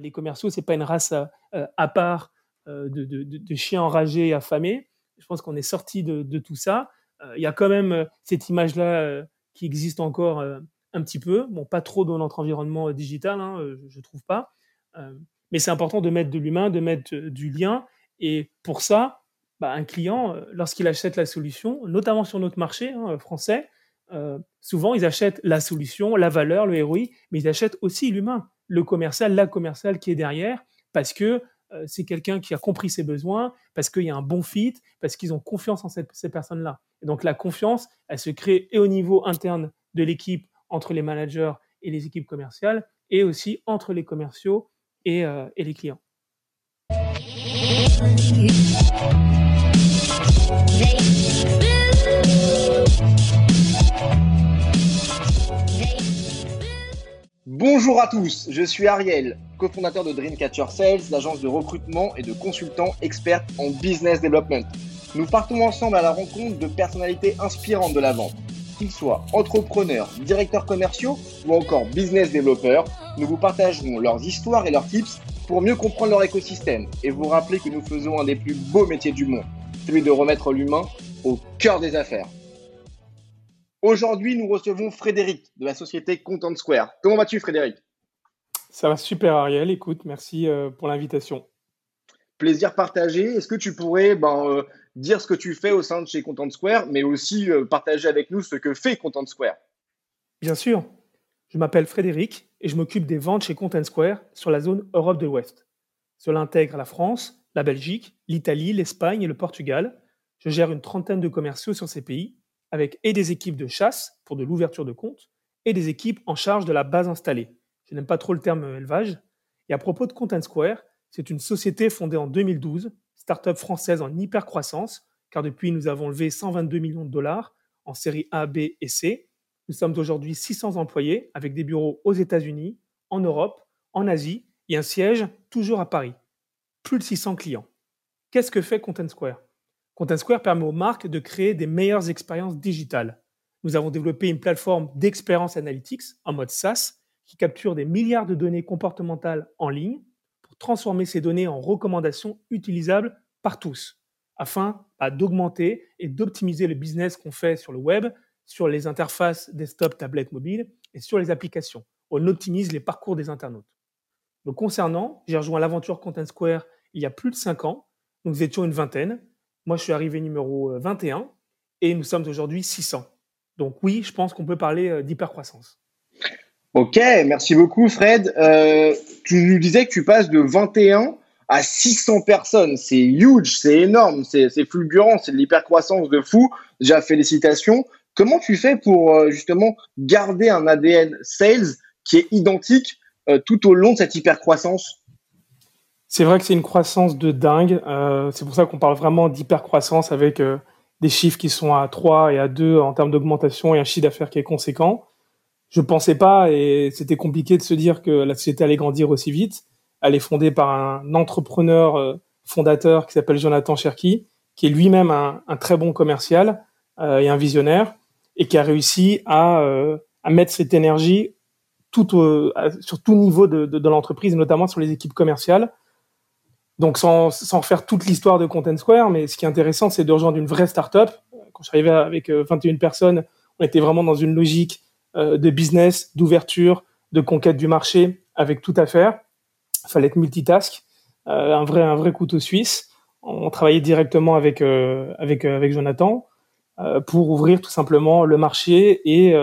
les commerciaux, c'est pas une race à, part de, chiens enragés et affamés. Je pense qu'on est sorti de, tout ça. Il y a quand même cette image-là qui existe encore un petit peu. Bon, pas trop dans notre environnement digital, hein, je, ne trouve pas. mais c'est important de mettre de l'humain, de mettre du lien. Et pour ça, bah, un client, lorsqu'il achète la solution, notamment sur notre marché hein, français, souvent ils achètent la solution, la valeur, le ROI, mais ils achètent aussi l'humain, le commercial, la commerciale qui est derrière, parce que c'est quelqu'un qui a compris ses besoins, parce qu'il y a un bon fit, parce qu'ils ont confiance en ces personnes-là. Et donc la confiance, elle se crée et au niveau interne de l'équipe, entre les managers et les équipes commerciales, et aussi entre les commerciaux et, et les clients. Bonjour à tous, je suis Ariel, cofondateur de Dreamcatcher Sales, l'agence de recrutement et de consultants experts en business development. Nous partons ensemble à la rencontre de personnalités inspirantes de la vente. Qu'ils soient entrepreneurs, directeurs commerciaux ou encore business développeurs, nous vous partagerons leurs histoires et leurs tips pour mieux comprendre leur écosystème et vous rappeler que nous faisons un des plus beaux métiers du monde, celui de remettre l'humain au cœur des affaires. Aujourd'hui, nous recevons Frédéric de la société Content Square. Comment vas-tu, Frédéric? Ça va super, Ariel. Écoute, merci euh, pour l'invitation. Plaisir partagé. Est-ce que tu pourrais ben, euh, dire ce que tu fais au sein de chez Content Square, mais aussi euh, partager avec nous ce que fait Content Square? Bien sûr. Je m'appelle Frédéric et je m'occupe des ventes chez Content Square sur la zone Europe de l'Ouest. Cela intègre la France, la Belgique, l'Italie, l'Espagne et le Portugal. Je gère une trentaine de commerciaux sur ces pays, avec et des équipes de chasse pour de l'ouverture de compte, et des équipes en charge de la base installée. Je n'aime pas trop le terme élevage. Et à propos de Content Square, c'est une société fondée en 2012, start-up française en hyper croissance, car depuis nous avons levé 122 millions de dollars en série A, B et C, nous sommes aujourd'hui 600 employés avec des bureaux aux États-Unis, en Europe, en Asie et un siège toujours à Paris. Plus de 600 clients. Qu'est-ce que fait Content Square? Content Square permet aux marques de créer des meilleures expériences digitales. Nous avons développé une plateforme d'expérience analytics en mode SaaS qui capture des milliards de données comportementales en ligne pour transformer ces données en recommandations utilisables par tous, afin bah, d'augmenter et d'optimiser le business qu'on fait sur le web sur les interfaces desktop, tablette, mobile et sur les applications. On optimise les parcours des internautes. Concernant, j'ai rejoint l'aventure Content Square il y a plus de 5 ans. Nous étions une vingtaine. Moi, je suis arrivé numéro 21 euh, et nous sommes aujourd'hui 600. Donc oui, je pense qu'on peut parler euh, d'hypercroissance. Ok, merci beaucoup Fred. Euh, tu nous disais que tu passes de 21 à 600 personnes. C'est huge, c'est énorme, c'est fulgurant, c'est de l'hypercroissance de fou. Déjà, félicitations. Comment tu fais pour justement garder un ADN sales qui est identique tout au long de cette hypercroissance? C'est vrai que c'est une croissance de dingue. Euh, c'est pour ça qu'on parle vraiment d'hypercroissance avec des chiffres qui sont à 3 et à 2 en termes d'augmentation et un chiffre d'affaires qui est conséquent. Je ne pensais pas et c'était compliqué de se dire que la société allait grandir aussi vite. Elle est fondée par un entrepreneur fondateur qui s'appelle Jonathan Cherky, qui est lui-même un, un, très bon commercial et un visionnaire et qui a réussi à, euh, à mettre cette énergie tout sur tout niveau de, de, de l'entreprise, notamment sur les équipes commerciales. Donc sans, sans refaire toute l'histoire de Content Square, mais ce qui est intéressant, c'est de rejoindre une vraie startup. Quand je suis arrivé avec 21 euh, personnes, on était vraiment dans une logique euh, de business, d'ouverture, de conquête du marché, avec tout à faire. Il fallait être multitask, euh, un vrai un vrai couteau suisse. On travaillait directement avec avec avec Jonathan. Pour ouvrir tout simplement le marché et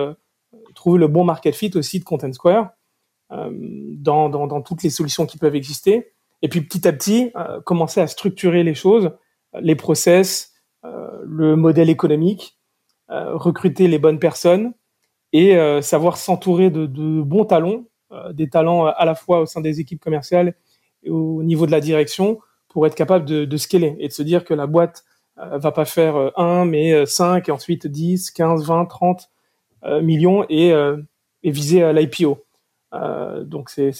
trouver le bon market fit aussi de Content Square dans, dans, dans, toutes les solutions qui peuvent exister. Et puis petit à petit, commencer à structurer les choses, les process, le modèle économique, recruter les bonnes personnes et savoir s'entourer de, bons talents, des talents à la fois au sein des équipes commerciales et au niveau de la direction pour être capable de, scaler et de se dire que la boîte euh, va pas faire 1, euh, mais 5, euh, et ensuite 10, 15, 20, 30 millions et, et viser l'IPO. Donc c'est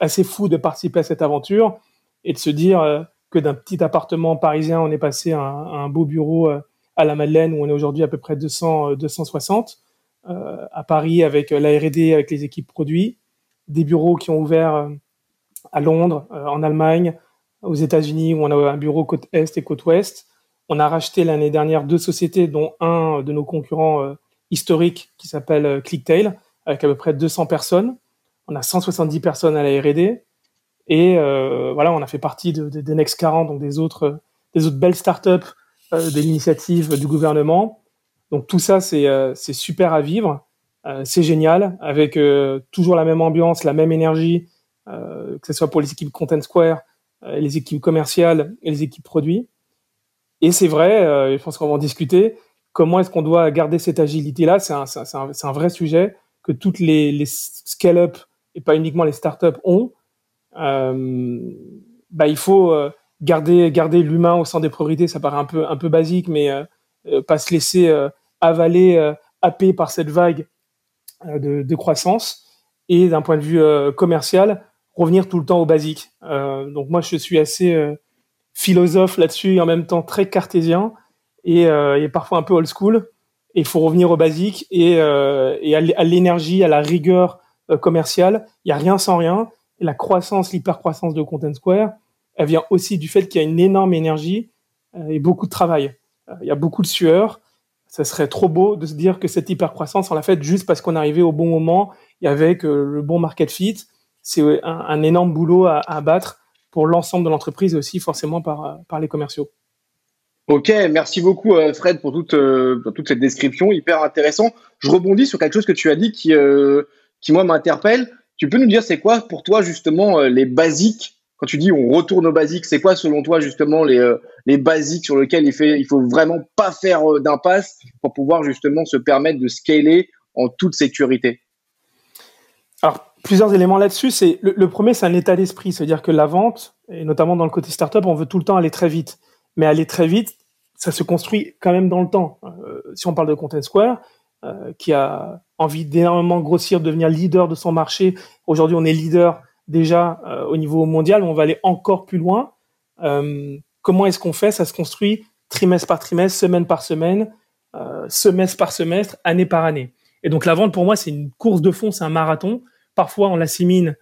assez fou de participer à cette aventure et de se dire que d'un petit appartement parisien, on est passé à un, beau bureau à la Madeleine où on est aujourd'hui à peu près 200, 260. à Paris avec la R&D, avec les équipes produits, des bureaux qui ont ouvert à Londres, en Allemagne, aux États-Unis, où on a un bureau côte Est et côte Ouest. On a racheté l'année dernière deux sociétés, dont un de nos concurrents historiques qui s'appelle ClickTail, avec à peu près 200 personnes. On a 170 personnes à la R&D. Et voilà, on a fait partie de, des Next 40, donc des autres, des autres belles startups euh, de l'initiative du gouvernement. Donc tout ça, c'est euh, super à vivre. Euh, c'est génial, avec toujours la même ambiance, la même énergie, que ce soit pour les équipes Content Square, les équipes commerciales et les équipes produits. Et c'est vrai, je pense qu'on va en discuter, comment est-ce qu'on doit garder cette agilité-là? C'est un, vrai sujet que toutes les, les scale-up, et pas uniquement les startups, ont. Euh, bah, il faut garder garder l'humain au centre des priorités, ça paraît un peu un peu basique, mais euh, euh, pas se laisser euh, avaler, happer par cette vague de, croissance. Et d'un point de vue commercial, revenir tout le temps au basique. donc moi, je suis assez philosophe là-dessus et en même temps très cartésien et parfois un peu old school. Il faut revenir au basique et, et à l'énergie, à la rigueur commerciale. Il y a rien sans rien. La croissance, l'hyper-croissance de Content Square, elle vient aussi du fait qu'il y a une énorme énergie euh, et beaucoup de travail. Euh, il y a beaucoup de sueur. Ça serait trop beau de se dire que cette hypercroissance, on l'a faite juste parce qu'on arrivé au bon moment et avec euh, le bon market fit. C'est un, énorme boulot à, abattre pour l'ensemble de l'entreprise et aussi forcément par, par les commerciaux. Ok, merci beaucoup Fred pour toute, toute cette description, hyper intéressant. Je rebondis sur quelque chose que tu as dit qui, qui moi m'interpelle. Tu peux nous dire c'est quoi pour toi justement les basiques? Quand tu dis on retourne aux basiques, c'est quoi selon toi justement les, euh, les basiques sur lesquels il, fait, il faut vraiment pas faire euh, d'impasse pour pouvoir justement se permettre de scaler en toute sécurité? Alors, plusieurs éléments là-dessus. C'est le, premier, c'est un état d'esprit, c'est-à-dire que la vente, et notamment dans le côté startup, on veut tout le temps aller très vite. Mais aller très vite, ça se construit quand même dans le temps. Euh, si on parle de Content Square, qui a envie d'énormément grossir, devenir leader de son marché. Aujourd'hui, on est leader déjà euh, au niveau mondial, on va aller encore plus loin. Euh, comment est-ce qu'on fait? Ça se construit trimestre par trimestre, semaine par semaine, euh, semestre par semestre, année par année. Et donc la vente pour moi c'est une course de fond, c'est un marathon. Parfois on l'assimile,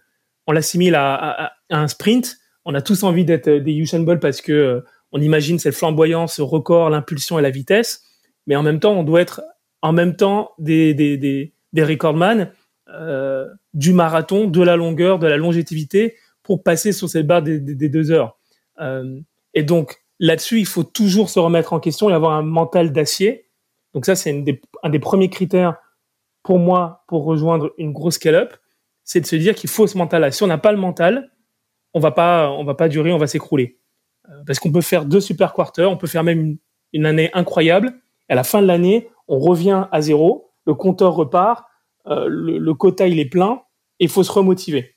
on l'assimile à, un sprint. On a tous envie d'être des Usain Bolt parce que on imagine cette flamboyance, ce record, l'impulsion et la vitesse. Mais en même temps, on doit être en même temps des, des recordman euh, du marathon, de la longueur, de la longévité pour passer sur cette barre des, deux heures. Euh, et donc là-dessus, il faut toujours se remettre en question et avoir un mental d'acier. Donc ça, c'est un des premiers critères pour moi pour rejoindre une grosse scale-up, c'est de se dire qu'il faut ce mental-là. Si on n'a pas le mental, on va pas, on va pas durer, on va s'écrouler. Euh, parce qu'on peut faire deux super quarters, on peut faire même une, année incroyable. À la fin de l'année, on revient à zéro, le compteur repart, euh, le, quota il est plein et il faut se remotiver.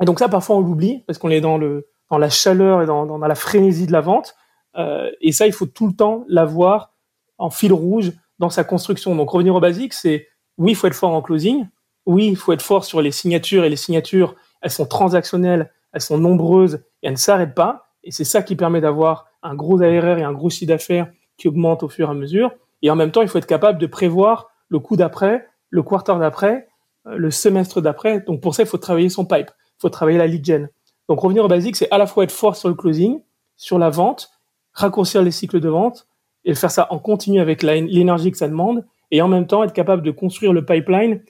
Et donc ça parfois on l'oublie parce qu'on est dans le dans la chaleur et dans, dans, la frénésie de la vente. Euh, et ça il faut tout le temps l'avoir en fil rouge dans sa construction. Donc revenir au basique, c'est oui il faut être fort en closing, oui il faut être fort sur les signatures et les signatures elles sont transactionnelles, elles sont nombreuses et elles ne s'arrêtent pas. Et c'est ça qui permet d'avoir un gros ARR et un gros chiffre d'affaires qui augmente au fur et à mesure. Et en même temps, il faut être capable de prévoir le coup d'après le quarter d'après, euh, le semestre d'après. Donc pour ça, il faut travailler son pipe, il faut travailler la lead gen. Donc revenir au basique, c'est à la fois être fort sur le closing, sur la vente, raccourcir les cycles de vente et faire ça en continu avec l'énergie que ça demande et en même temps être capable de construire le pipeline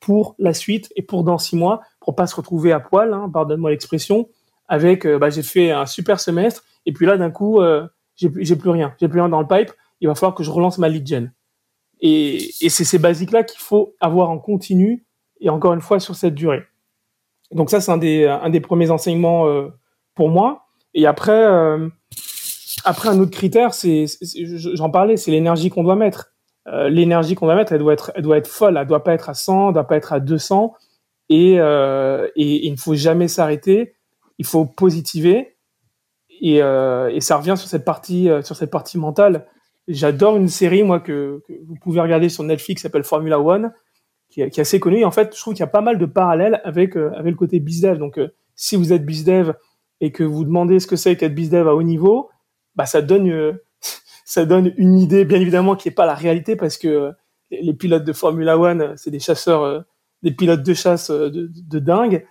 pour la suite et pour dans six mois pour pas se retrouver à poil, hein, pardonne-moi l'expression, avec euh, bah, j'ai fait un super semestre et puis là d'un coup euh, j'ai plus rien, j'ai plus rien dans le pipe, il va falloir que je relance ma lead gen. Et, c'est ces basiques-là qu'il faut avoir en continu et encore une fois sur cette durée. Donc ça, c'est un des, un des premiers enseignements euh, pour moi. Et après, après un autre critère, c'est, j'en parlais, c'est l'énergie qu'on doit mettre. L'énergie qu'on doit mettre, elle doit être, elle doit être folle. Elle doit pas être à 100, elle doit pas être à 200. Et, et, et il ne faut jamais s'arrêter. Il faut positiver. Et, et ça revient sur cette partie, sur cette partie mentale. J'adore une série, moi, que, vous pouvez regarder sur Netflix, qui s'appelle Formula One, qui, est, assez connue. Et en fait, je trouve qu'il y a pas mal de parallèles avec, euh, avec le côté bizdev. Donc, euh, si vous êtes bizdev et que vous demandez ce que c'est qu'être bizdev à haut niveau, bah, ça donne, euh, ça donne une idée, bien évidemment, qui n'est pas la réalité parce que les pilotes de Formula One, c'est des chasseurs, des pilotes de chasse de dingue.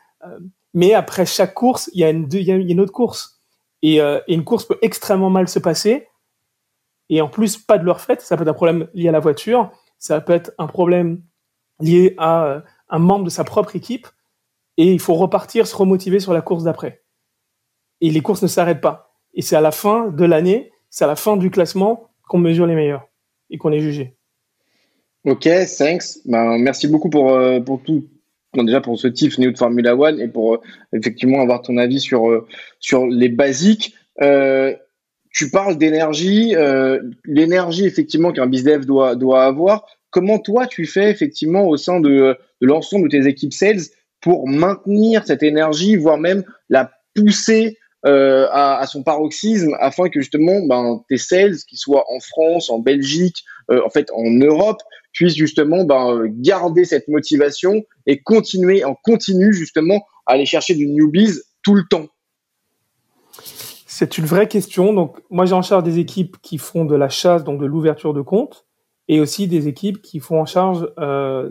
Mais après chaque course, il y a une, autre course. Et, et, une course peut extrêmement mal se passer. Et en plus, pas de leur fait. Ça peut être un problème lié à la voiture. Ça peut être un problème lié à un membre de sa propre équipe. Et il faut repartir, se remotiver sur la course d'après. Et les courses ne s'arrêtent pas. Et c'est à la fin de l'année, c'est à la fin du classement qu'on mesure les meilleurs et qu'on est jugé. Ok, thanks. Ben, merci beaucoup pour, euh, pour tout. Déjà pour ce TIF New de Formula One et pour euh, effectivement avoir ton avis sur, euh, sur les basiques. tu parles d'énergie, l'énergie effectivement qu'un business doit, doit avoir. Comment toi tu fais effectivement au sein de, l'ensemble de tes équipes sales pour maintenir cette énergie, voire même la pousser euh, à, son paroxysme afin que justement ben, tes sales, qui soient en France, en Belgique, euh, en fait en Europe, puissent justement ben, garder cette motivation et continuer en continu justement à aller chercher du newbies tout le temps C'est une vraie question. Donc moi j'ai en charge des équipes qui font de la chasse, donc de l'ouverture de compte, et aussi des équipes qui font en charge euh,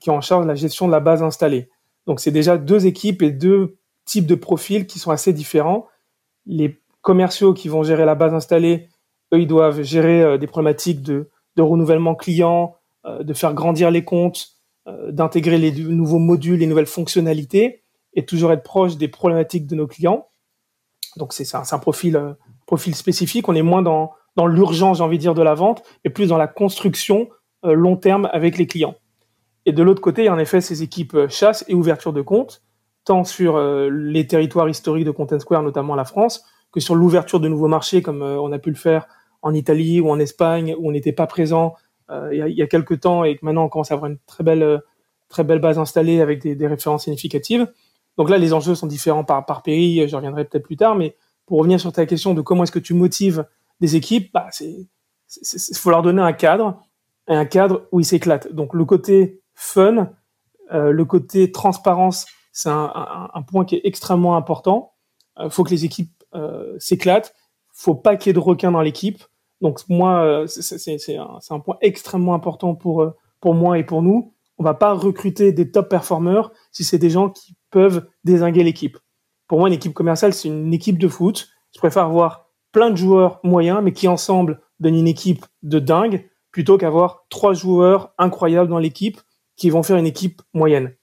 qui ont en charge la gestion de la base installée. Donc c'est déjà deux équipes et deux types de profils qui sont assez différents. Les commerciaux qui vont gérer la base installée, eux, ils doivent gérer euh, des problématiques de, renouvellement client, euh, de faire grandir les comptes, euh, d'intégrer les nouveaux modules, les nouvelles fonctionnalités, et toujours être proche des problématiques de nos clients. Donc c'est un, profil, profil spécifique. On est moins dans, l'urgence, j'ai envie de dire, de la vente, mais plus dans la construction long terme avec les clients. Et de l'autre côté, il y a en effet ces équipes chasse et ouverture de compte tant sur euh, les territoires historiques de Content Square, notamment la France, que sur l'ouverture de nouveaux marchés, comme euh, on a pu le faire en Italie ou en Espagne, où on n'était pas présent euh, il, y a, il quelques temps et que maintenant on commence à avoir une très belle, très belle base installée avec des, références significatives. Donc là, les enjeux sont différents par, pays, je reviendrai peut-être plus tard, mais pour revenir sur ta question de comment est-ce que tu motives des équipes, bah, il faut leur donner un cadre, un cadre où ils s'éclatent. Donc le côté fun, euh, le côté transparence c'est un, point qui est extrêmement important. Il euh, faut que les équipes euh, s'éclatent. faut pas qu'il y ait de requins dans l'équipe. Donc moi, euh, c'est un, point extrêmement important pour, euh, pour moi et pour nous. On va pas recruter des top performers si c'est des gens qui peuvent désinguer l'équipe. Pour moi, une équipe commerciale, c'est une équipe de foot. Je préfère avoir plein de joueurs moyens, mais qui ensemble donnent une équipe de dingue, plutôt qu'avoir trois joueurs incroyables dans l'équipe qui vont faire une équipe moyenne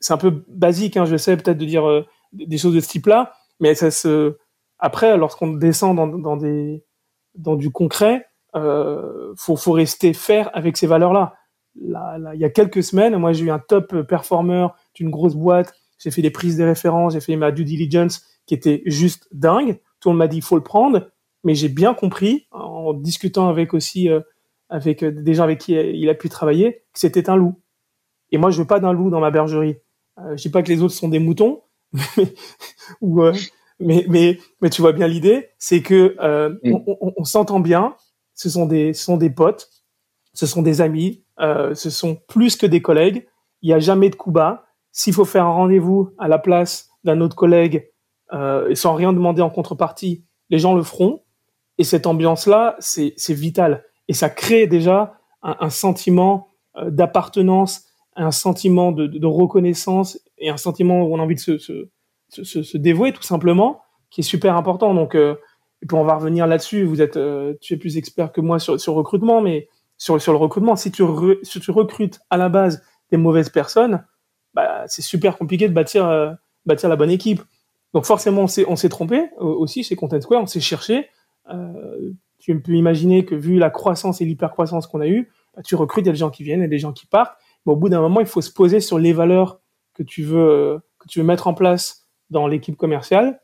c'est un peu basique, hein, je sais peut-être de dire euh, des choses de ce type-là, mais ça se après, lorsqu'on descend dans, des dans du concret, euh, faut, rester faire avec ces valeurs-là. Là, là, il y a quelques semaines, moi j'ai eu un top performer d'une grosse boîte, j'ai fait des prises de référence, j'ai fait ma due diligence qui était juste dingue. Tout le monde m'a dit il faut le prendre, mais j'ai bien compris en discutant avec aussi euh, avec euh, des gens avec qui il a pu travailler que c'était un loup. Et moi, je veux pas d'un loup dans ma bergerie. Euh, je dis pas que les autres sont des moutons, ou, euh, mais, mais, mais tu vois bien l'idée, c'est que euh, mm. on, on, on s'entend bien. Ce sont des, ce sont des potes, ce sont des amis, euh, ce sont plus que des collègues. Il n'y a jamais de coup bas. S'il faut faire un rendez-vous à la place d'un autre collègue euh, sans rien demander en contrepartie, les gens le feront. Et cette ambiance-là, c'est vital. Et ça crée déjà un, un sentiment d'appartenance, un sentiment de, de, reconnaissance et un sentiment où on a envie de se, se, se, dévouer tout simplement, qui est super important. Donc, euh, et puis on va revenir là-dessus. Vous êtes, euh, tu es plus expert que moi sur, sur recrutement, mais sur, sur le recrutement, si tu, si tu recrutes à la base des mauvaises personnes, bah, c'est super compliqué de bâtir, euh, bâtir la bonne équipe. Donc forcément, on s'est, trompé aussi chez Content Square, on s'est cherché. Tu peux imaginer que vu la croissance et l'hypercroissance qu'on a eu, bah, tu recrutes, il y a des gens qui viennent et des gens qui partent. Au bout d'un moment, il faut se poser sur les valeurs que tu veux, que tu veux mettre en place dans l'équipe commerciale.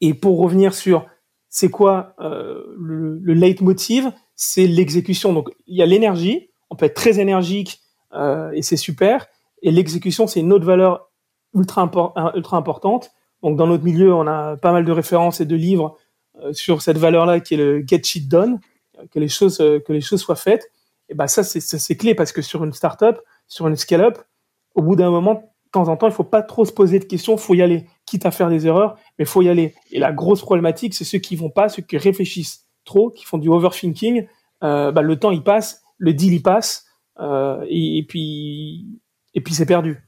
Et pour revenir sur c'est quoi euh, le, le leitmotiv, c'est l'exécution. Donc il y a l'énergie, on peut être très énergique euh, et c'est super. Et l'exécution, c'est une autre valeur ultra, ultra importante. Donc dans notre milieu, on a pas mal de références et de livres euh, sur cette valeur-là qui est le get shit done, que les choses que les choses soient faites et ben ça c'est clé parce que sur une startup, sur une scale-up, au bout d'un moment, temps en temps, il faut pas trop se poser de questions, faut y aller, quitte à faire des erreurs, mais faut y aller. Et la grosse problématique, c'est ceux qui vont pas, ceux qui réfléchissent trop, qui font du overthinking. Euh, bah, le temps il passe, le deal il passe, euh, et, puis et puis c'est perdu.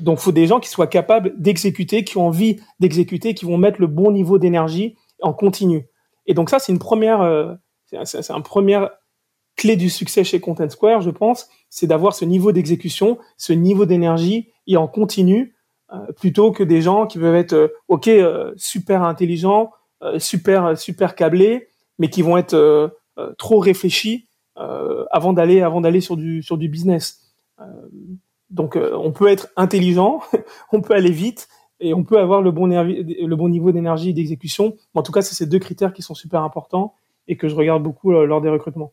donc, il faut des gens qui soient capables d'exécuter, qui ont envie d'exécuter, qui vont mettre le bon niveau d'énergie en continu. Et donc ça, c'est une première, c'est un première clé du succès chez Content Square, je pense, c'est d'avoir ce niveau d'exécution, ce niveau d'énergie et en continu, plutôt que des gens qui peuvent être, ok, super intelligents, super super câblés, mais qui vont être trop réfléchis avant d'aller avant d'aller sur du sur du business. Donc, euh, on peut être intelligent, on peut aller vite et on peut avoir le bon, le bon niveau d'énergie et d'exécution. En tout cas, c'est ces deux critères qui sont super importants et que je regarde beaucoup euh, lors des recrutements.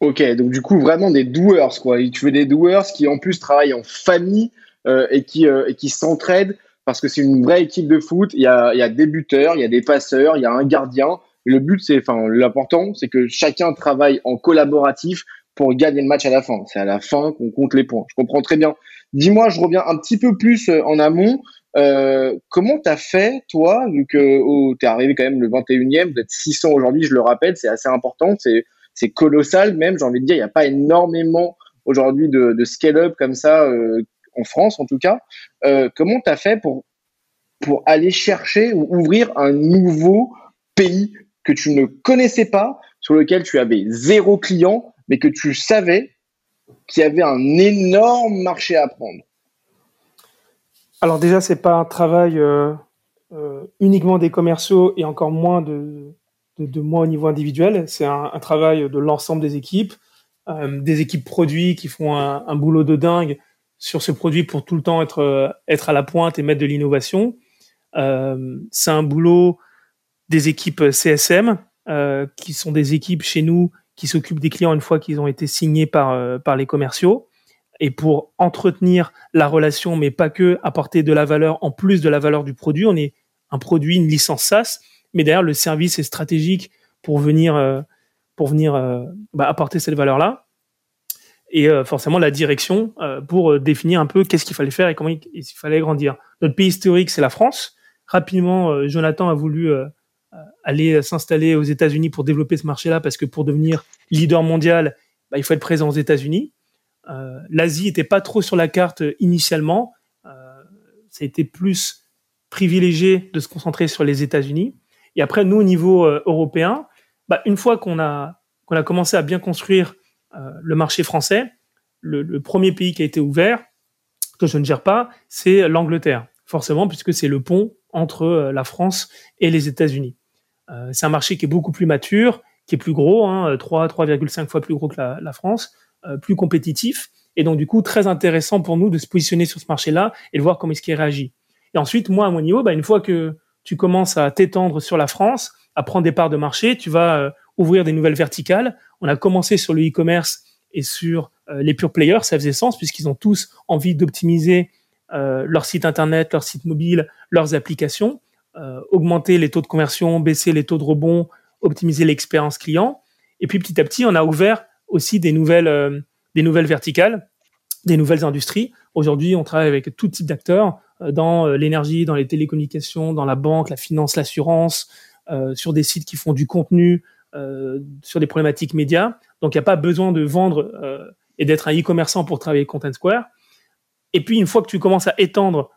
Ok, donc du coup, vraiment des doers, quoi. Tu veux des doers qui en plus travaillent en famille euh, et qui, et qui s'entraident parce que c'est une vraie équipe de foot. Il y a, il y a des buteurs, il y a des passeurs, il y a un gardien. le but, c'est, enfin, l'important, c'est que chacun travaille en collaboratif pour gagner le match à la fin. C'est à la fin qu'on compte les points. Je comprends très bien. Dis-moi, je reviens un petit peu plus euh, en amont. Euh, comment t'as fait, toi, vu que oh, t'es arrivé quand même le 21e, vous êtes 600 aujourd'hui, je le rappelle, c'est assez important, c'est c'est colossal même, j'ai envie de dire, il n'y a pas énormément aujourd'hui de, de scale-up comme ça euh, en France en tout cas. Euh, comment t'as fait pour pour aller chercher ou ouvrir un nouveau pays que tu ne connaissais pas, sur lequel tu avais zéro client mais que tu savais qu'il y avait un énorme marché à prendre? Alors déjà, c'est pas un travail euh, euh, uniquement des commerciaux et encore moins de, de, moi au niveau individuel. C'est un, travail de l'ensemble des équipes, des équipes produits qui font un, boulot de dingue sur ce produit pour tout le temps être, être à la pointe et mettre de l'innovation. c'est un boulot des équipes CSM, qui sont des équipes chez nous qui s'occupent des clients une fois qu'ils ont été signés par, euh, par les commerciaux. Et pour entretenir la relation, mais pas que, apporter de la valeur en plus de la valeur du produit. On est un produit, une licence SaaS, mais derrière, le service est stratégique pour venir, euh, pour venir euh, bah, apporter cette valeur-là. Et forcément, la direction pour définir un peu qu'est-ce qu'il fallait faire et comment il, fallait grandir. Notre pays historique, c'est la France. Rapidement, Jonathan a voulu euh, aller s'installer aux États-Unis pour développer ce marché-là, parce que pour devenir leader mondial, bah, il faut être présent aux États-Unis. Euh, L'Asie n'était pas trop sur la carte initialement. Euh, ça a été plus privilégié de se concentrer sur les États-Unis. Et après, nous, au niveau euh, européen, bah, une fois qu'on a, qu'on a commencé à bien construire euh, le marché français, le, premier pays qui a été ouvert, que je ne gère pas, c'est l'Angleterre, forcément, puisque c'est le pont entre la France et les États-Unis. Euh, c'est un marché qui est beaucoup plus mature, qui est plus gros, hein, 3, 3,5 fois plus gros que la, France, euh, plus compétitif, et donc du coup très intéressant pour nous de se positionner sur ce marché-là et de voir comment est-ce qu'il réagit. Et ensuite, moi à mon niveau, bah, une fois que tu commences à t'étendre sur la France, à prendre des parts de marché, tu vas euh, ouvrir des nouvelles verticales. On a commencé sur le e-commerce et sur les pure players, ça faisait sens puisqu'ils ont tous envie d'optimiser leur site internet, leur site mobile, leurs applications. Euh, augmenter les taux de conversion, baisser les taux de rebond, optimiser l'expérience client. Et puis petit à petit, on a ouvert aussi des nouvelles, euh, des nouvelles verticales, des nouvelles industries. Aujourd'hui, on travaille avec tout type d'acteurs euh, dans l'énergie, dans les télécommunications, dans la banque, la finance, l'assurance, sur des sites qui font du contenu, sur des problématiques médias. Donc, il n'y a pas besoin de vendre et d'être un e-commerçant pour travailler Content Square. Et puis, une fois que tu commences à étendre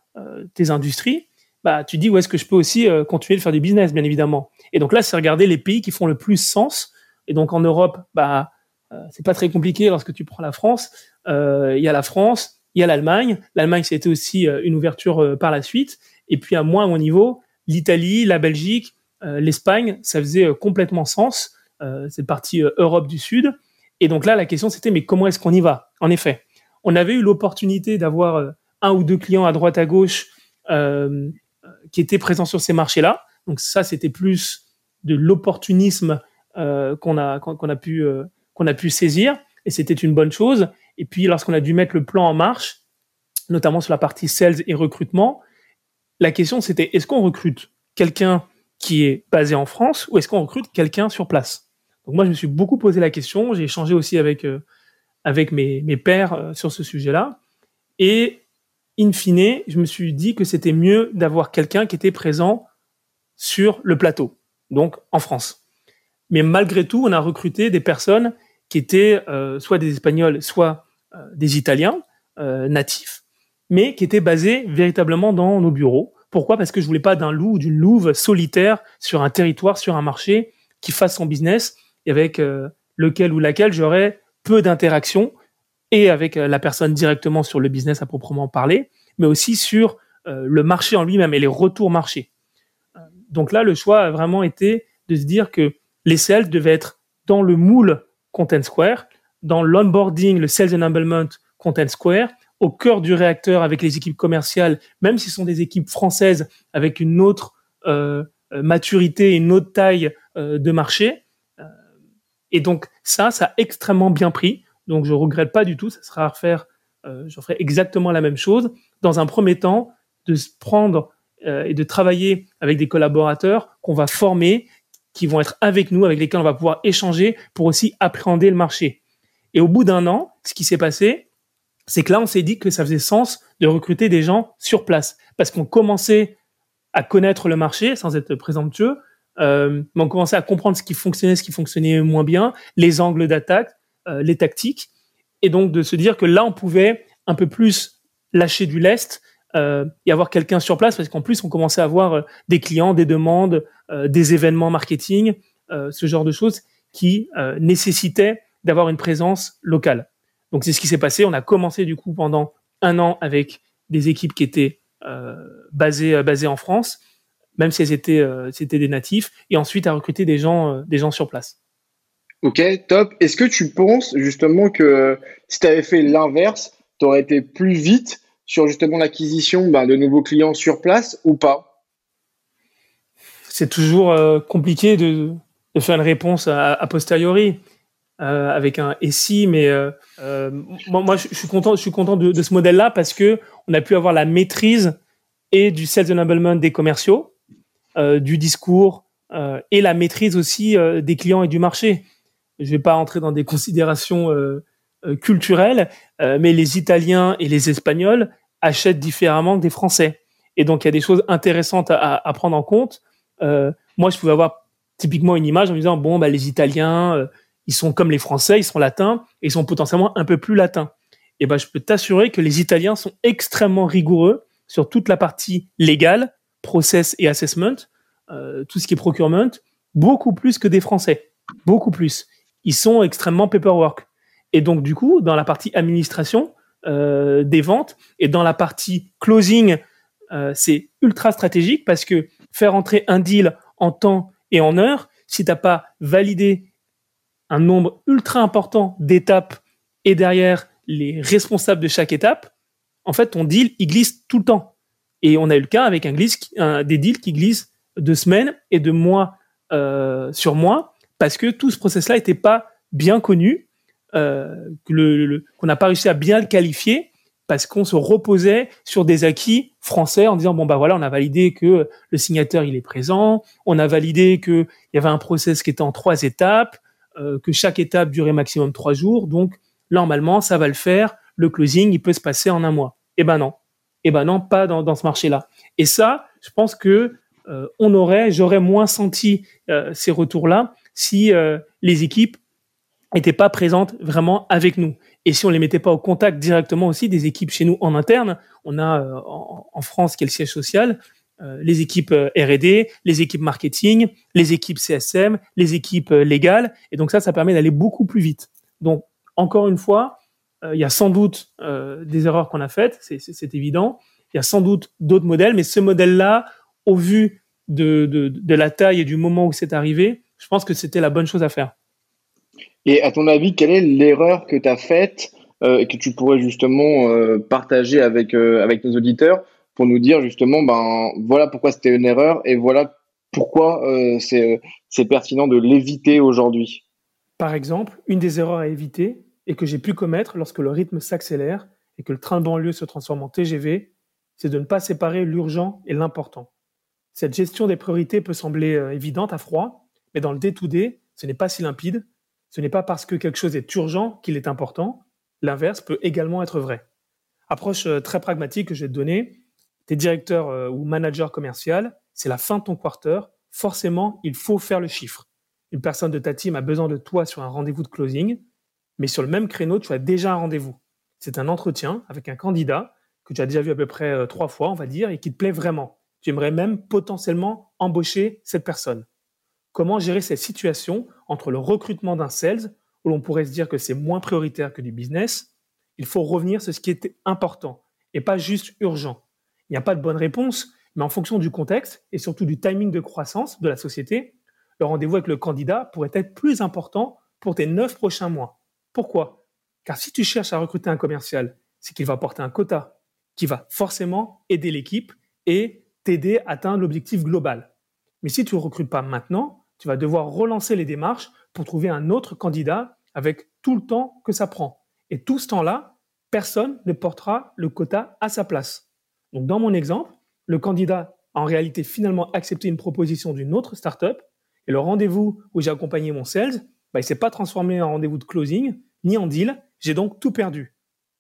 tes industries, bah, tu dis où est-ce que je peux aussi euh, continuer de faire du business, bien évidemment. Et donc là, c'est regarder les pays qui font le plus sens. Et donc en Europe, bah, euh, c'est pas très compliqué lorsque tu prends la France. Euh, il y a la France, il y a l'Allemagne. L'Allemagne, c'était aussi une ouverture par la suite. Et puis à moins mon niveau, l'Italie, la Belgique, l'Espagne, ça faisait complètement sens. c'est partie Europe du Sud. Et donc là, la question c'était mais comment est-ce qu'on y va? En effet, on avait eu l'opportunité d'avoir un ou deux clients à droite à gauche euh, qui étaient présents sur ces marchés-là. Donc ça, c'était plus de l'opportunisme euh, qu'on a a pu euh, qu'on a pu saisir et c'était une bonne chose. Et puis lorsqu'on a dû mettre le plan en marche, notamment sur la partie sales et recrutement, la question c'était est-ce qu'on recrute quelqu'un qui est basé en France ou est-ce qu'on recrute quelqu'un sur place? Donc moi je me suis beaucoup posé la question, j'ai échangé aussi avec euh, avec mes, mes pairs euh, sur ce sujet-là et in fine, je me suis dit que c'était mieux d'avoir quelqu'un qui était présent sur le plateau, donc en France. Mais malgré tout, on a recruté des personnes qui étaient euh, soit des Espagnols, soit euh, des Italiens euh, natifs, mais qui était basé véritablement dans nos bureaux. Pourquoi? Parce que je voulais pas d'un loup ou d'une louve solitaire sur un territoire, sur un marché, qui fasse son business et avec euh, lequel ou laquelle j'aurais peu d'interaction et avec euh, la personne directement sur le business à proprement parler, mais aussi sur euh, le marché en lui-même et les retours marché. Donc là, le choix a vraiment été de se dire que les sales devaient être dans le moule Content Square, dans l'onboarding, le sales enablement Content Square, au cœur du réacteur avec les équipes commerciales, même si ce sont des équipes françaises avec une autre euh, maturité, une autre taille euh, de marché. Euh, et donc ça, ça a extrêmement bien pris. Donc je regrette pas du tout. Ça sera à refaire. Euh, je ferai exactement la même chose. Dans un premier temps, de se prendre euh, et de travailler avec des collaborateurs qu'on va former, qui vont être avec nous, avec lesquels on va pouvoir échanger pour aussi appréhender le marché. Et au bout d'un an, ce qui s'est passé, c'est que là, on s'est dit que ça faisait sens de recruter des gens sur place parce qu'on commençait à connaître le marché sans être présomptueux, euh, mais on commençait à comprendre ce qui fonctionnait, ce qui fonctionnait moins bien, les angles d'attaque, euh, les tactiques, et donc de se dire que là, on pouvait un peu plus lâcher du lest euh, et avoir quelqu'un sur place parce qu'en plus, on commençait à avoir euh, des clients, des demandes, des événements marketing, ce genre de choses qui nécessitaient d'avoir une présence locale. Donc c'est ce qui s'est passé. On a commencé du coup pendant un an avec des équipes qui étaient euh, basées, basées en France, même si elles étaient, euh, c'était des natifs, et ensuite à recruter des gens, des gens sur place. Ok, top. Est-ce que tu penses justement que si tu avais fait l'inverse, tu aurais été plus vite sur justement l'acquisition ben, de nouveaux clients sur place ou pas? C'est toujours euh, compliqué de, de, faire une réponse à posteriori euh, avec un et si, mais euh, euh moi, je, suis content, je suis content de, ce modèle-là parce que on a pu avoir la maîtrise et du sales enablement des commerciaux, du discours et la maîtrise aussi des clients et du marché. Je vais pas entrer dans des considérations culturel, euh, mais les Italiens et les Espagnols achètent différemment que des Français. Et donc, il y a des choses intéressantes à, prendre en compte. Moi, je pouvais avoir typiquement une image en me disant, bon, bah, les Italiens, ils sont comme les Français, ils sont latins, et ils sont potentiellement un peu plus latins. Et ben, je peux t'assurer que les Italiens sont extrêmement rigoureux sur toute la partie légale, process et assessment, euh, tout ce qui est procurement, beaucoup plus que des Français. Beaucoup plus. Ils sont extrêmement paperwork. Et donc, du coup, dans la partie administration euh, des ventes et dans la partie closing, euh, c'est ultra stratégique parce que faire entrer un deal en temps et en heure, si tu n'as pas validé un nombre ultra important d'étapes et derrière les responsables de chaque étape, en fait, ton deal, il glisse tout le temps. Et on a eu le cas avec un glisse, des deals qui glissent de semaines et de mois euh, sur mois parce que tout ce process-là n'était pas bien connu euh, qu'on n'a pas réussi à bien le qualifier parce qu'on se reposait sur des acquis français en disant bon bah voilà on a validé que le signateur il est présent, on a validé que il y avait un process qui était en trois étapes, euh, que chaque étape durait maximum trois jours, donc normalement ça va le faire, le closing il peut se passer en un mois. Eh ben non, eh ben non pas dans, ce marché là. Et ça je pense que euh, on aurait, j'aurais moins senti euh, ces retours là si les équipes n'étaient pas présentes vraiment avec nous. Et si on les mettait pas au contact directement aussi des équipes chez nous en interne, on a en, en, France qui est le siège social, les équipes euh, R&D, les équipes marketing, les équipes CSM, les équipes euh, légales, et donc ça, ça permet d'aller beaucoup plus vite. Donc encore une fois, euh, il y a sans doute des erreurs qu'on a faites, c'est évident. Il y a sans doute d'autres modèles, mais ce modèle-là, au vu de, la taille et du moment où c'est arrivé, je pense que c'était la bonne chose à faire. Et à ton avis, quelle est l'erreur que tu as faite euh, et que tu pourrais justement euh, partager avec, euh, avec nos auditeurs pour nous dire justement, ben voilà pourquoi c'était une erreur et voilà pourquoi euh, c'est pertinent de l'éviter aujourd'hui Par exemple, une des erreurs à éviter et que j'ai pu commettre lorsque le rythme s'accélère et que le train banlieue se transforme en TGV, c'est de ne pas séparer l'urgent et l'important. Cette gestion des priorités peut sembler euh, évidente à froid, mais dans le day-to-day, ce n'est pas si limpide ce n'est pas parce que quelque chose est urgent qu'il est important. L'inverse peut également être vrai. Approche euh, très pragmatique que je vais te donner. Tu es directeur euh, ou manager commercial, c'est la fin de ton quarter. Forcément, il faut faire le chiffre. Une personne de ta team a besoin de toi sur un rendez-vous de closing, mais sur le même créneau, tu as déjà un rendez-vous. C'est un entretien avec un candidat que tu as déjà vu à peu près euh, trois fois, on va dire, et qui te plaît vraiment. Tu aimerais même potentiellement embaucher cette personne. Comment gérer cette situation entre le recrutement d'un sales, où l'on pourrait se dire que c'est moins prioritaire que du business? Il faut revenir sur ce qui était important et pas juste urgent. N'y a pas de bonne réponse, mais en fonction du contexte et surtout du timing de croissance de la société, le rendez-vous avec le candidat pourrait être plus important pour tes neuf prochains mois. Pourquoi? Car si tu cherches à recruter un commercial, c'est qu'il va porter un quota qui va forcément aider l'équipe et t'aider à atteindre l'objectif global. Mais si tu ne recrutes pas maintenant, tu vas devoir relancer les démarches pour trouver un autre candidat avec tout le temps que ça prend. Et tout ce temps-là, personne ne portera le quota à sa place. Donc dans mon exemple, le candidat a en réalité finalement accepté une proposition d'une autre startup et le rendez-vous où j'ai accompagné mon sales, bah, il ne s'est pas transformé en rendez-vous de closing ni en deal. J'ai donc tout perdu.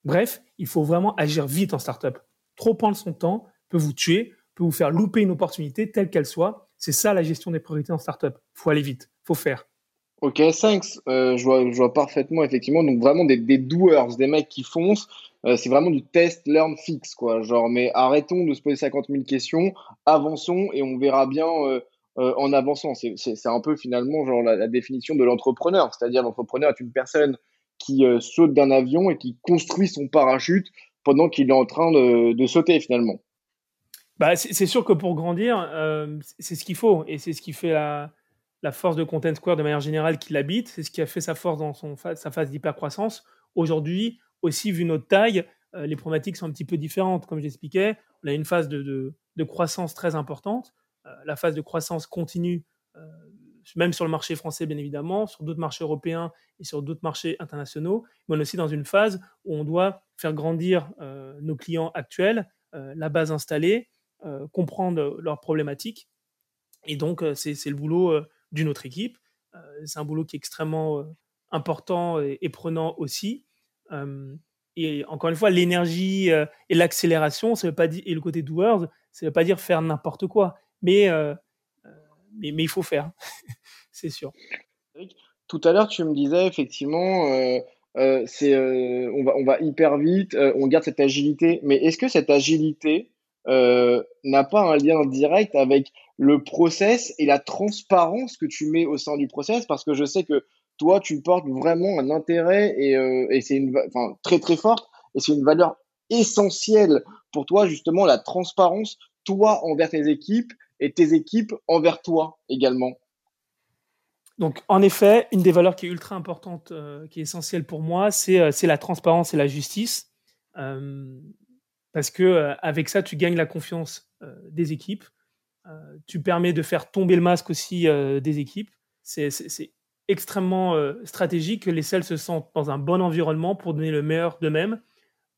Bref, il faut vraiment agir vite en startup. Trop prendre son temps peut vous tuer, peut vous faire louper une opportunité telle qu'elle soit. C'est ça la gestion des priorités en startup. Faut aller vite, faut faire. Ok, thanks. Euh, je, vois, parfaitement, effectivement. Donc, vraiment des, doers, des mecs qui foncent. Euh, c'est vraiment du test, learn, fix, quoi. Genre, mais arrêtons de se poser 50 000 questions, avançons et on verra bien euh, en avançant. C'est un peu finalement genre la, définition de l'entrepreneur. C'est-à-dire, l'entrepreneur est une personne qui saute d'un avion et qui construit son parachute pendant qu'il est en train de, de sauter finalement. Bah, c'est sûr que pour grandir, c'est ce qu'il faut et c'est ce qui fait la, la, force de Content Square de manière générale qui l'habite. C'est ce qui a fait sa force dans son, sa phase d'hypercroissance. Aujourd'hui, aussi vu notre taille, euh, les problématiques sont un petit peu différentes. Comme j'expliquais, on a une phase de, de, croissance très importante. Euh, la phase de croissance continue, euh, même sur le marché français, bien évidemment, sur d'autres marchés européens et sur d'autres marchés internationaux. Mais on est aussi dans une phase où on doit faire grandir nos clients actuels, la base installée, comprendre leurs problématiques. Et donc, c'est le boulot d'une autre équipe. c'est un boulot qui est extrêmement important et, prenant aussi. Euh, et encore une fois, l'énergie euh, et l'accélération, ça veut pas dire et le côté doers, ça veut pas dire faire n'importe quoi, mais, euh, mais, il faut faire, c'est sûr. Tout à l'heure, tu me disais effectivement, euh, c'est on va on va hyper vite, on garde cette agilité, mais est-ce que cette agilité n'a pas un lien direct avec le process et la transparence que tu mets au sein du process Parce que je sais que toi, tu portes vraiment un intérêt et, euh, c'est une, enfin, très très forte et c'est une valeur essentielle pour toi justement la transparence, toi envers tes équipes et tes équipes envers toi également. Donc, en effet, une des valeurs qui est ultra importante, euh, qui est essentielle pour moi, c'est euh, la transparence et la justice. Euh, parce que avec ça, tu gagnes la confiance des équipes. Tu permets de faire tomber le masque aussi des équipes. C'est extrêmement euh, stratégique que les sales se sentent dans un bon environnement pour donner le meilleur d'eux-mêmes,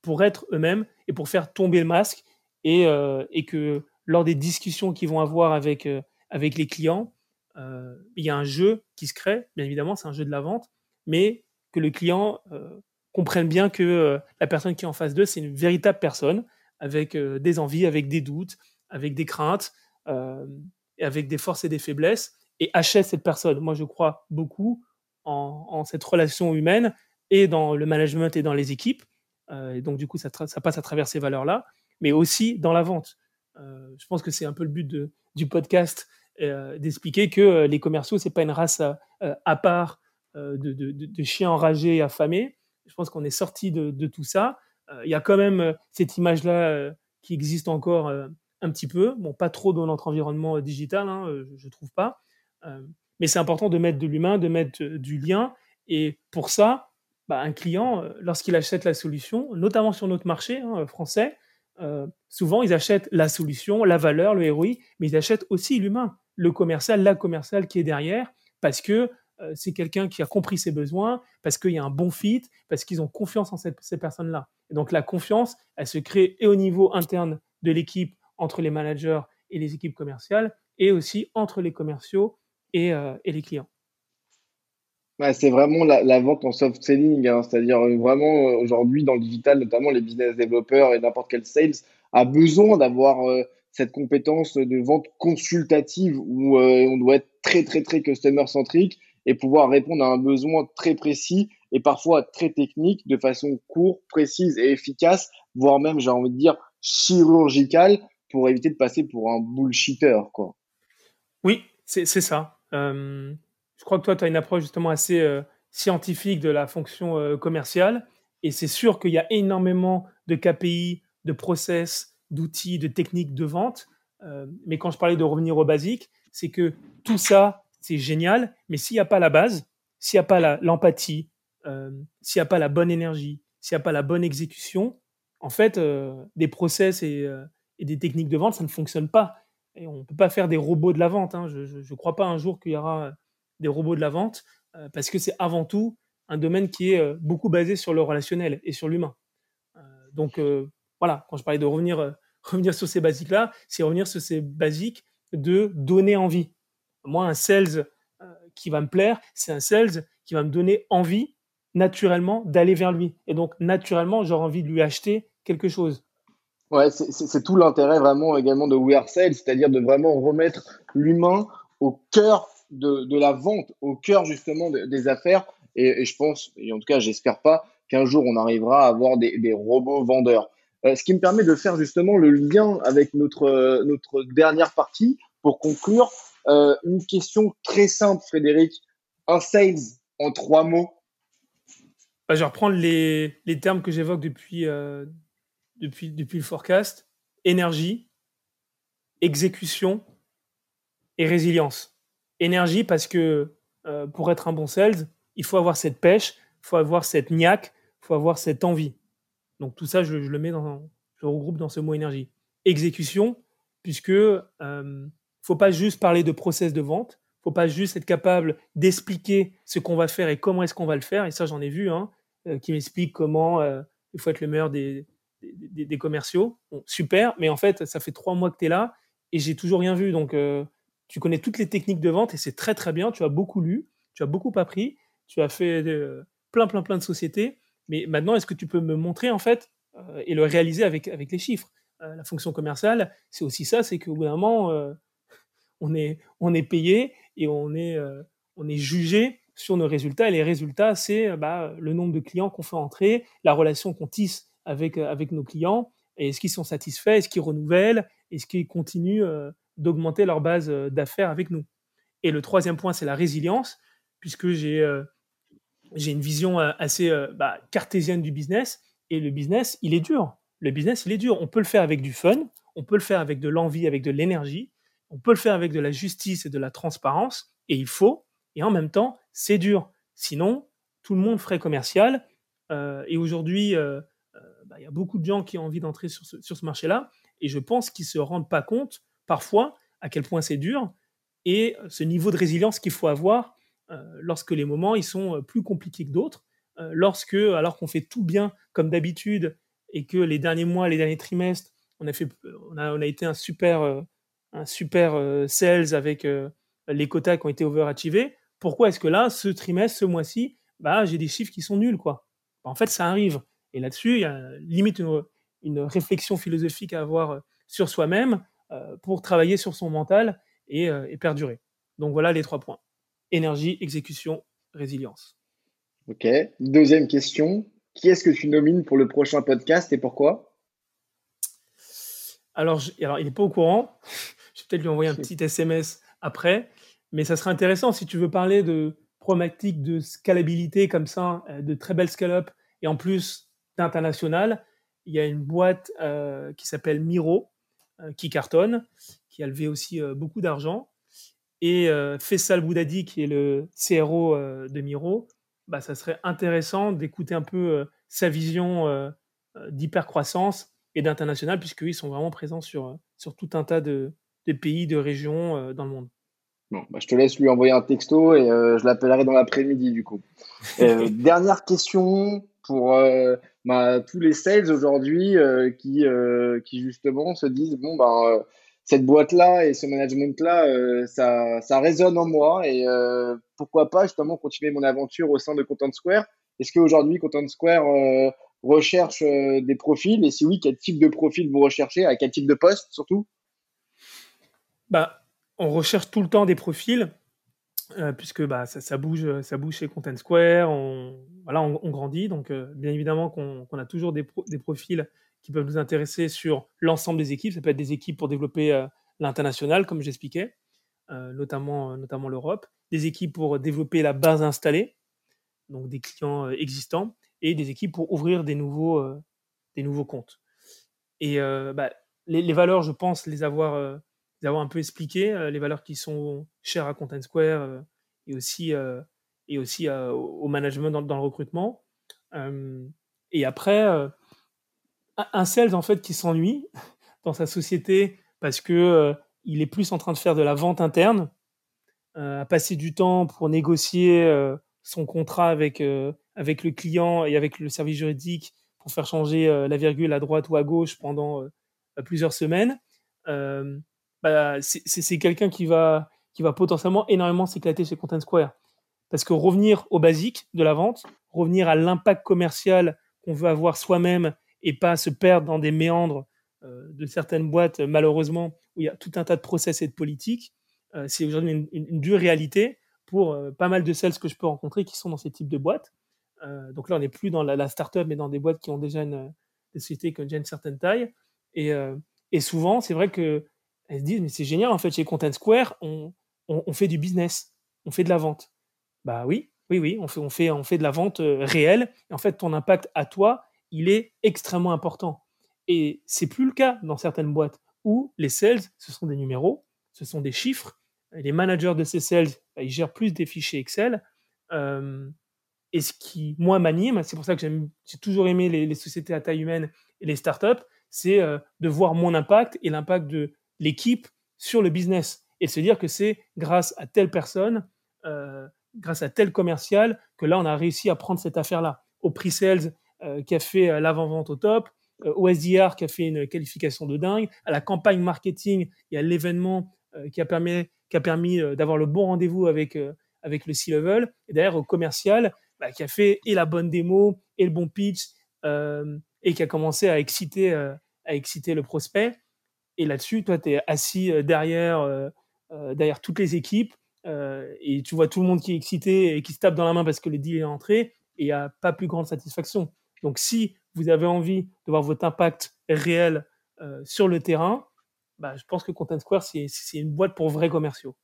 pour être eux-mêmes et pour faire tomber le masque et, euh, que lors des discussions qu'ils vont avoir avec, euh, avec les clients, euh, il y a un jeu qui se crée, bien évidemment, c'est un jeu de la vente, mais que le client euh, comprenne bien que euh, la personne qui est en face d'eux, c'est une véritable personne avec des envies, avec des doutes, avec des craintes, avec des forces et des faiblesses et achète cette personne. Moi, je crois beaucoup en, cette relation humaine et dans le management et dans les équipes. Euh, et donc, du coup, ça, passe à travers ces valeurs-là, mais aussi dans la vente. Euh, je pense que c'est un peu le but du podcast euh, d'expliquer que euh, les commerciaux, c'est pas une race à, euh, part euh, de, chiens enragés et affamés. Je pense qu'on est sorti de, tout ça. Il y a quand même cette image-là qui existe encore un petit peu. Bon, pas trop dans notre environnement digital, hein, je, je trouve pas. Euh, mais c'est important de mettre de l'humain, de mettre du lien. Et pour ça, bah, un client, euh, lorsqu'il achète la solution, notamment sur notre marché hein, français, euh, souvent ils achètent la solution, la valeur, le ROI, mais ils achètent aussi l'humain, le commercial, la commerciale qui est derrière, parce que euh, c'est quelqu'un qui a compris ses besoins, parce qu'il y a un bon fit, parce qu'ils ont confiance en cette, ces personnes-là. Et donc la confiance, elle se crée et au niveau interne de l'équipe, entre les managers et les équipes commerciales, et aussi entre les commerciaux et, euh, les clients. C'est vraiment la, vente en soft selling, hein, c'est-à-dire euh, vraiment euh, aujourd'hui dans le digital, notamment les business développeurs et n'importe quel sales a besoin d'avoir cette compétence de vente consultative où on doit être très très très customer centrique et pouvoir répondre à un besoin très précis et parfois très technique de façon courte, précise et efficace, voire même, j'ai envie de dire, chirurgicale pour éviter de passer pour un bullshitter, quoi. Oui, c'est ça. Euh, je crois que toi, tu as une approche justement assez euh, scientifique de la fonction euh, commerciale. Et c'est sûr qu'il y a énormément de KPI, de process, d'outils, de techniques de vente. mais quand je parlais de revenir au basique, c'est que tout ça, c'est génial. Mais s'il n'y a pas la base, s'il n'y a pas l'empathie, s'il n'y a pas la bonne énergie, s'il n'y a pas la bonne exécution, en fait, des process et, et des techniques de vente, ça ne fonctionne pas. Et on ne peut pas faire des robots de la vente. Hein. Je ne crois pas un jour qu'il y aura des robots de la vente, euh, parce que c'est avant tout un domaine qui est euh, beaucoup basé sur le relationnel et sur l'humain. Euh, donc voilà, quand je parlais de revenir, revenir sur ces basiques-là, c'est revenir sur ces basiques de donner envie. Moi, un sales qui va me plaire, c'est un sales qui va me donner envie naturellement d'aller vers lui. Et donc, naturellement, j'aurai envie de lui acheter quelque chose. Ouais, c'est tout l'intérêt vraiment également de We Are Sales, c'est-à-dire de vraiment remettre l'humain au cœur de, de, la vente, au cœur justement des affaires. Et, je pense, et en tout cas, j'espère pas qu'un jour on arrivera à avoir des, robots vendeurs. Euh, ce qui me permet de faire justement le lien avec notre, notre dernière partie pour conclure. Euh, une question très simple, Frédéric. Un sales en trois mots. Bah, je vais reprendre les, les termes que j'évoque depuis, euh, depuis, depuis le forecast, énergie, exécution et résilience. Énergie parce que euh, pour être un bon sales, il faut avoir cette pêche, il faut avoir cette niaque, il faut avoir cette envie. Donc tout ça, je, le mets dans, je regroupe dans ce mot énergie. Exécution, puisque euh, faut pas juste parler de process de vente, faut pas juste être capable d'expliquer ce qu'on va faire et comment est-ce qu'on va le faire. Et ça, j'en ai vu, hein, euh, qui m'explique comment il faut être le meilleur des, des, commerciaux. super, mais en fait, ça fait trois mois que tu es là et j'ai toujours rien vu. Donc, euh, tu connais toutes les techniques de vente et c'est très très bien. Tu as beaucoup lu, tu as beaucoup appris, tu as fait euh, plein plein plein de sociétés. Mais maintenant, est-ce que tu peux me montrer en fait euh, et le réaliser avec, avec les chiffres? La fonction commerciale, c'est aussi ça, c'est qu'au bout d'un moment, on, est, on est payé et on est, on est jugé sur nos résultats. Et les résultats, c'est bah, le nombre de clients qu'on fait entrer, la relation qu'on tisse avec, euh, avec nos clients et est-ce qu'ils sont satisfaits, est-ce qu'ils renouvellent, est-ce qu'ils continuent euh, d'augmenter leur base euh, d'affaires avec nous. Et le troisième point, c'est la résilience, puisque j'ai j'ai une vision assez bah, cartésienne du business. Et le business, il est dur. Le business, il est dur. On peut le faire avec du fun, on peut le faire avec de l'envie, avec de l'énergie, on peut le faire avec de la justice et de la transparence, et il faut. Et en même temps, c'est dur. Sinon, tout le monde ferait commercial. et aujourd'hui, bah, y a beaucoup de gens qui ont envie d'entrer sur ce, marché-là, et je pense qu'ils ne se rendent pas compte parfois à quel point c'est dur et ce niveau de résilience qu'il faut avoir euh, lorsque les moments ils sont euh, plus compliqués que d'autres, euh, lorsque, alors qu'on fait tout bien comme d'habitude et que les derniers mois, les derniers trimestres, on a, fait, on a, on a été un super, un super sales avec les quotas qui ont été overachievés, pourquoi est-ce que là, ce trimestre, ce mois-ci, bah, j'ai des chiffres qui sont nuls quoi? Bah, En fait, ça arrive. Et là-dessus, il y a limite une, réflexion philosophique à avoir euh, sur soi-même euh, pour travailler sur son mental euh, et, perdurer. Donc voilà les trois points. Énergie, exécution, résilience. Ok. Deuxième question. Qui est-ce que tu nomines pour le prochain podcast et pourquoi? Alors, alors, il n'est pas au courant. Je vais peut-être lui envoyer un petit SMS après. Mais ça serait intéressant si tu veux parler de problématiques de scalabilité comme ça, de très belles scale-up, et en plus international, il y a une boîte euh, qui s'appelle Miro, euh, qui cartonne, qui a levé aussi euh, beaucoup d'argent. Et Faisal Boudadi, qui est le CRO de Miro, bah, ça serait intéressant d'écouter un peu sa vision d'hypercroissance et d'international, puisqu'ils sont vraiment présents sur, sur tout un tas de, pays, de régions dans le monde. Bon, bah, je te laisse lui envoyer un texto et je l'appellerai dans l'après-midi du coup. dernière question pour tous les sales aujourd'hui euh, qui, euh, qui justement se disent bon euh, cette boîte là et ce management là ça, ça résonne en moi et pourquoi pas justement continuer mon aventure au sein de Content Square? Est-ce qu'aujourd'hui Content Square recherche des profils? Et si oui quel type de profil vous recherchez? À quel type de poste surtout? Bah on recherche tout le temps des profils puisque bah, ça, bouge, ça bouge chez Content Square, on, voilà, on, grandit. Donc, bien évidemment qu'on a toujours des, des, profils qui peuvent nous intéresser sur l'ensemble des équipes. Ça peut être des équipes pour développer l'international, comme j'expliquais, notamment, notamment l'Europe, des équipes pour développer la base installée, donc des clients existants, et des équipes pour ouvrir des nouveaux, des nouveaux comptes. Et bah, les, valeurs, je pense les avoir, les avoir un peu expliquées, les valeurs qui sont chères à Content Square et aussi, et aussi au management dans, dans le recrutement. et après, un sales en fait qui s'ennuie dans sa société parce que il est plus en train de faire de la vente interne, à passer du temps pour négocier son contrat avec, avec le client et avec le service juridique pour faire changer la virgule à droite ou à gauche pendant plusieurs semaines, bah, c'est quelqu'un qui va, qui va potentiellement énormément s'éclater chez Content Square. Parce que revenir au basique de la vente, revenir à l'impact commercial qu'on veut avoir soi-même et pas se perdre dans des méandres de certaines boîtes, malheureusement, où il y a tout un tas de process et de politiques, c'est aujourd'hui une, dure réalité pour pas mal de sales que je peux rencontrer qui sont dans ces types de boîtes. donc là, on n'est plus dans la, la start-up, mais dans des boîtes qui ont déjà une, des qui ont déjà une certaine taille. Et souvent, c'est vrai que elles se disent, mais c'est génial, en fait, chez Content Square, on, on, fait du business, on fait de la vente. Bah oui, oui, oui, on fait, on fait, on fait de la vente réelle. Et en fait, ton impact à toi, il est extrêmement important. Et c'est plus le cas dans certaines boîtes où les sales, ce sont des numéros, ce sont des chiffres. les managers de ces sales, bah, ils gèrent plus des fichiers Excel. et ce qui, moi, m'anime, c'est pour ça que j'ai toujours aimé les, sociétés à taille humaine et les startups, c'est de voir mon impact et l'impact de l'équipe sur le business. Et se dire que c'est grâce à telle personne, grâce à tel commercial, que là, on a réussi à prendre cette affaire-là. Au pre-sales, euh, qui a fait euh, l'avant-vente au top, euh, au SDR qui a fait une qualification de dingue, à la campagne marketing, y a l'événement qui a permis, qui a d'avoir le bon rendez-vous avec, avec le C-level, et derrière au commercial bah, qui a fait et la bonne démo et le bon pitch et qui a commencé à exciter, à exciter le prospect. Et là-dessus, toi, tu es assis derrière, derrière toutes les équipes et tu vois tout le monde qui est excité et qui se tape dans la main parce que le deal est entré et il n'y a pas plus grande satisfaction. Donc, si vous avez envie de voir votre impact réel euh, sur le terrain, bah, je pense que Content Square, c'est une boîte pour vrais commerciaux.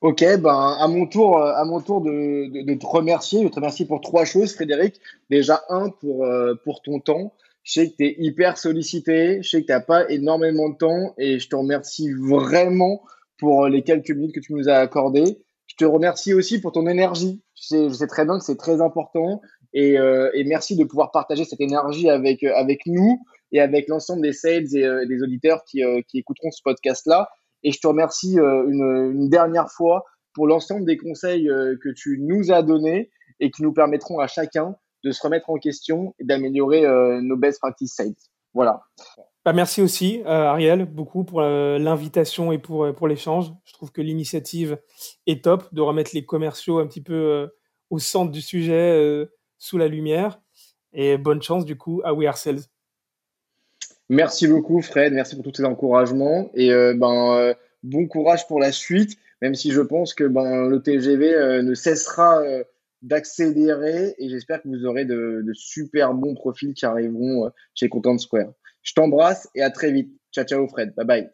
Ok, ben, à mon tour, euh, à mon tour de, te remercier. Je te remercie pour trois choses, Frédéric. Déjà, un, pour, euh, pour ton temps. Je sais que tu es hyper sollicité, je sais que tu n'as pas énormément de temps et je te remercie vraiment pour les quelques minutes que tu nous as accordées. Je te remercie aussi pour ton énergie. Je sais, très bien que c'est très important et, euh, et, merci de pouvoir partager cette énergie avec, euh, avec nous et avec l'ensemble des sales et euh, des auditeurs qui, qui écouteront ce podcast-là. Et je te remercie une, une dernière fois pour l'ensemble des conseils que tu nous as donnés et qui nous permettront à chacun de se remettre en question et d'améliorer nos best practices sales. Voilà. Bah, merci aussi, Ariel, beaucoup pour l'invitation et pour, pour l'échange. Je trouve que l'initiative est top de remettre les commerciaux un petit peu au centre du sujet sous la lumière. Et bonne chance du coup à We Are Sales. Merci beaucoup Fred, merci pour tous ces encouragements et euh, ben, euh, bon courage pour la suite, même si je pense que ben, le TGV euh, ne cessera d'accélérer et j'espère que vous aurez de, super bons profils qui arriveront chez Content Square. Je t'embrasse et à très vite. Ciao ciao Fred, bye bye.